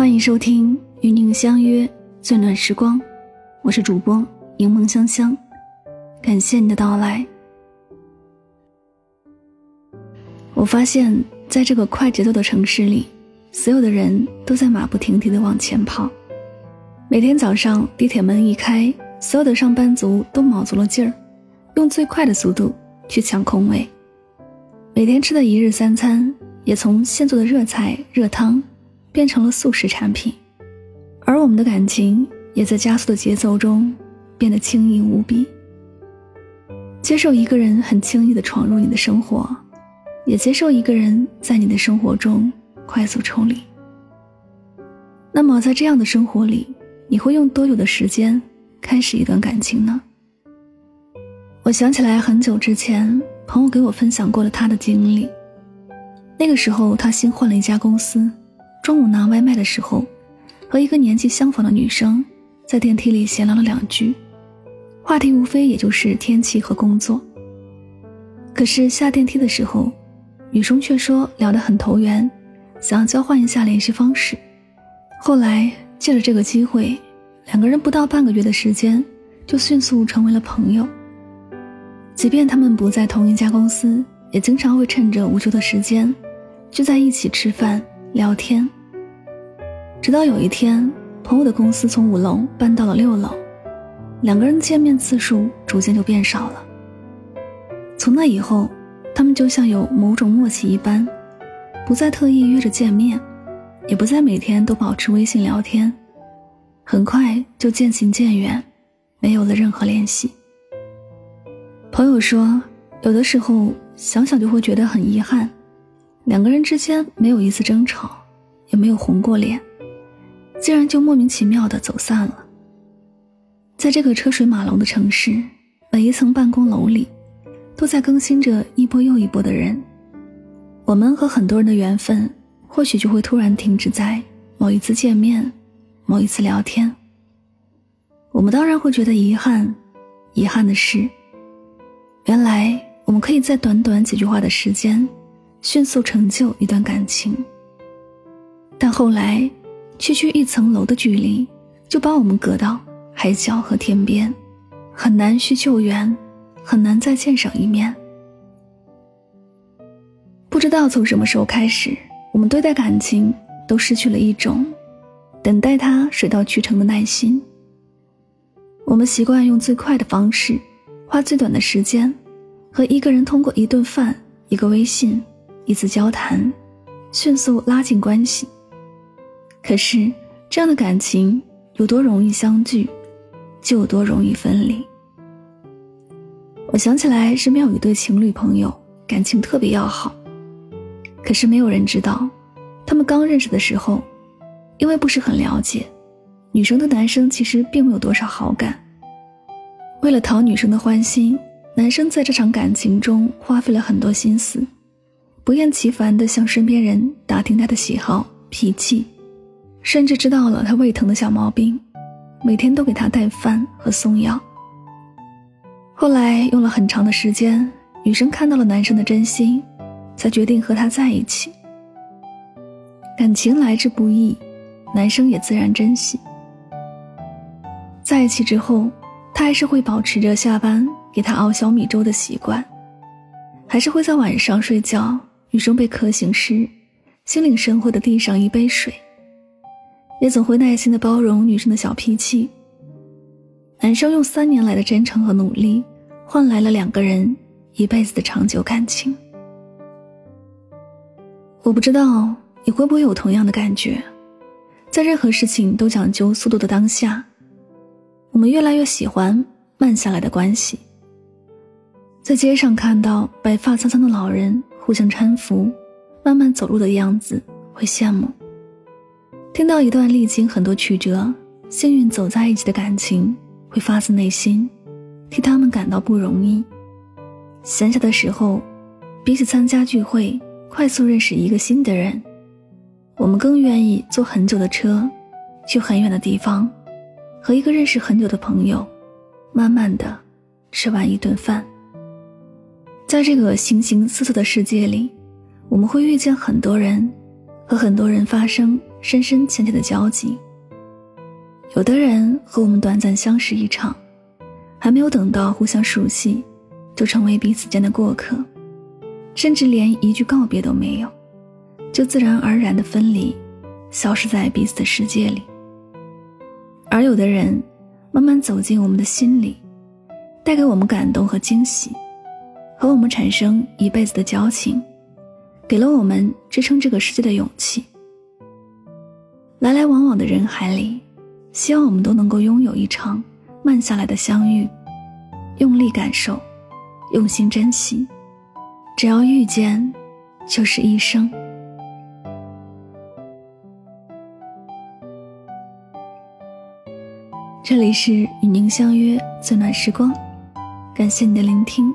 欢迎收听《与您相约最暖时光》，我是主播柠檬香香，感谢你的到来。我发现，在这个快节奏的城市里，所有的人都在马不停蹄的往前跑。每天早上地铁门一开，所有的上班族都卯足了劲儿，用最快的速度去抢空位。每天吃的一日三餐，也从现做的热菜热汤。变成了速食产品，而我们的感情也在加速的节奏中变得轻盈无比。接受一个人很轻易的闯入你的生活，也接受一个人在你的生活中快速抽离。那么，在这样的生活里，你会用多久的时间开始一段感情呢？我想起来很久之前，朋友给我分享过了他的经历。那个时候，他新换了一家公司。中午拿外卖的时候，和一个年纪相仿的女生在电梯里闲聊了两句，话题无非也就是天气和工作。可是下电梯的时候，女生却说聊得很投缘，想要交换一下联系方式。后来借着这个机会，两个人不到半个月的时间就迅速成为了朋友。即便他们不在同一家公司，也经常会趁着午休的时间聚在一起吃饭。聊天，直到有一天，朋友的公司从五楼搬到了六楼，两个人见面次数逐渐就变少了。从那以后，他们就像有某种默契一般，不再特意约着见面，也不再每天都保持微信聊天，很快就渐行渐远，没有了任何联系。朋友说，有的时候想想就会觉得很遗憾。两个人之间没有一次争吵，也没有红过脸，竟然就莫名其妙的走散了。在这个车水马龙的城市，每一层办公楼里，都在更新着一波又一波的人。我们和很多人的缘分，或许就会突然停止在某一次见面，某一次聊天。我们当然会觉得遗憾，遗憾的是，原来我们可以在短短几句话的时间。迅速成就一段感情，但后来，区区一层楼的距离，就把我们隔到海角和天边，很难续旧缘，很难再见上一面。不知道从什么时候开始，我们对待感情都失去了一种等待它水到渠成的耐心。我们习惯用最快的方式，花最短的时间，和一个人通过一顿饭、一个微信。一次交谈，迅速拉近关系。可是，这样的感情有多容易相聚，就有多容易分离。我想起来，身边有一对情侣朋友，感情特别要好。可是没有人知道，他们刚认识的时候，因为不是很了解，女生对男生其实并没有多少好感。为了讨女生的欢心，男生在这场感情中花费了很多心思。不厌其烦地向身边人打听他的喜好、脾气，甚至知道了他胃疼的小毛病，每天都给他带饭和送药。后来用了很长的时间，女生看到了男生的真心，才决定和他在一起。感情来之不易，男生也自然珍惜。在一起之后，他还是会保持着下班给他熬小米粥的习惯，还是会在晚上睡觉。女生被渴醒时，心领神会的递上一杯水，也总会耐心的包容女生的小脾气。男生用三年来的真诚和努力，换来了两个人一辈子的长久感情。我不知道你会不会有同样的感觉，在任何事情都讲究速度的当下，我们越来越喜欢慢下来的关系。在街上看到白发苍苍的老人。互相搀扶，慢慢走路的样子，会羡慕；听到一段历经很多曲折、幸运走在一起的感情，会发自内心替他们感到不容易。闲暇的时候，比起参加聚会，快速认识一个新的人，我们更愿意坐很久的车，去很远的地方，和一个认识很久的朋友，慢慢的吃完一顿饭。在这个形形色色的世界里，我们会遇见很多人，和很多人发生深深浅浅的交集。有的人和我们短暂相识一场，还没有等到互相熟悉，就成为彼此间的过客，甚至连一句告别都没有，就自然而然的分离，消失在彼此的世界里。而有的人，慢慢走进我们的心里，带给我们感动和惊喜，和我们产生一辈子的交情，给了我们支撑这个世界的勇气。来来往往的人海里。希望我们都能够拥有一场慢下来的相遇，用力感受，用心珍惜。只要遇见，就是一生。这里是与您相约最暖时光，感谢你的聆听。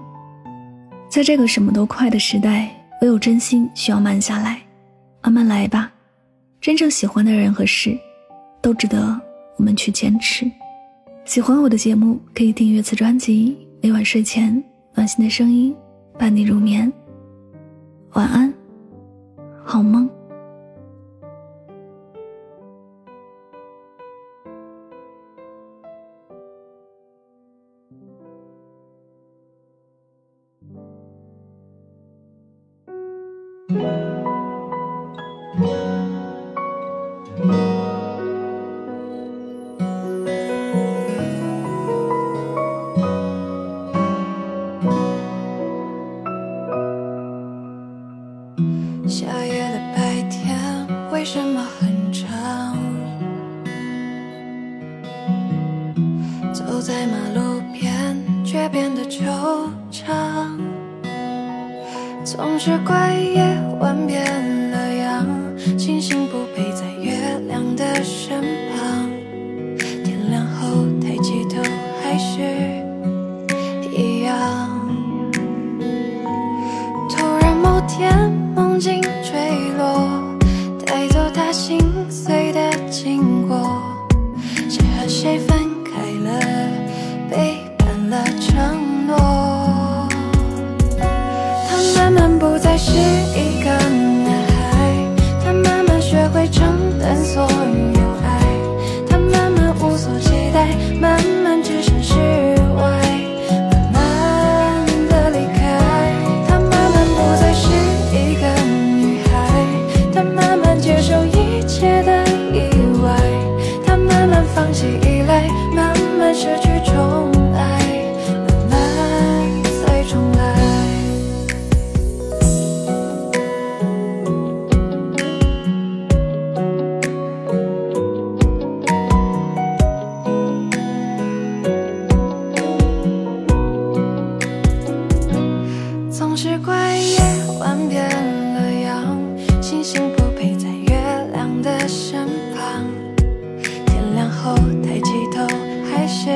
在这个什么都快的时代，唯有真心需要慢下来，慢慢来吧。真正喜欢的人和事，都值得。我们去坚持。喜欢我的节目，可以订阅此专辑。每晚睡前，暖心的声音伴你入眠。晚安，在马路边，却变得惆怅。总是怪夜晚变了样，星星不陪在月亮的身旁。天亮后抬起头，还是一样。突然某天，梦境坠落，带走他心碎的经过。can 只怪夜晚变了样星星不陪在月亮的身旁。天亮后抬起头还是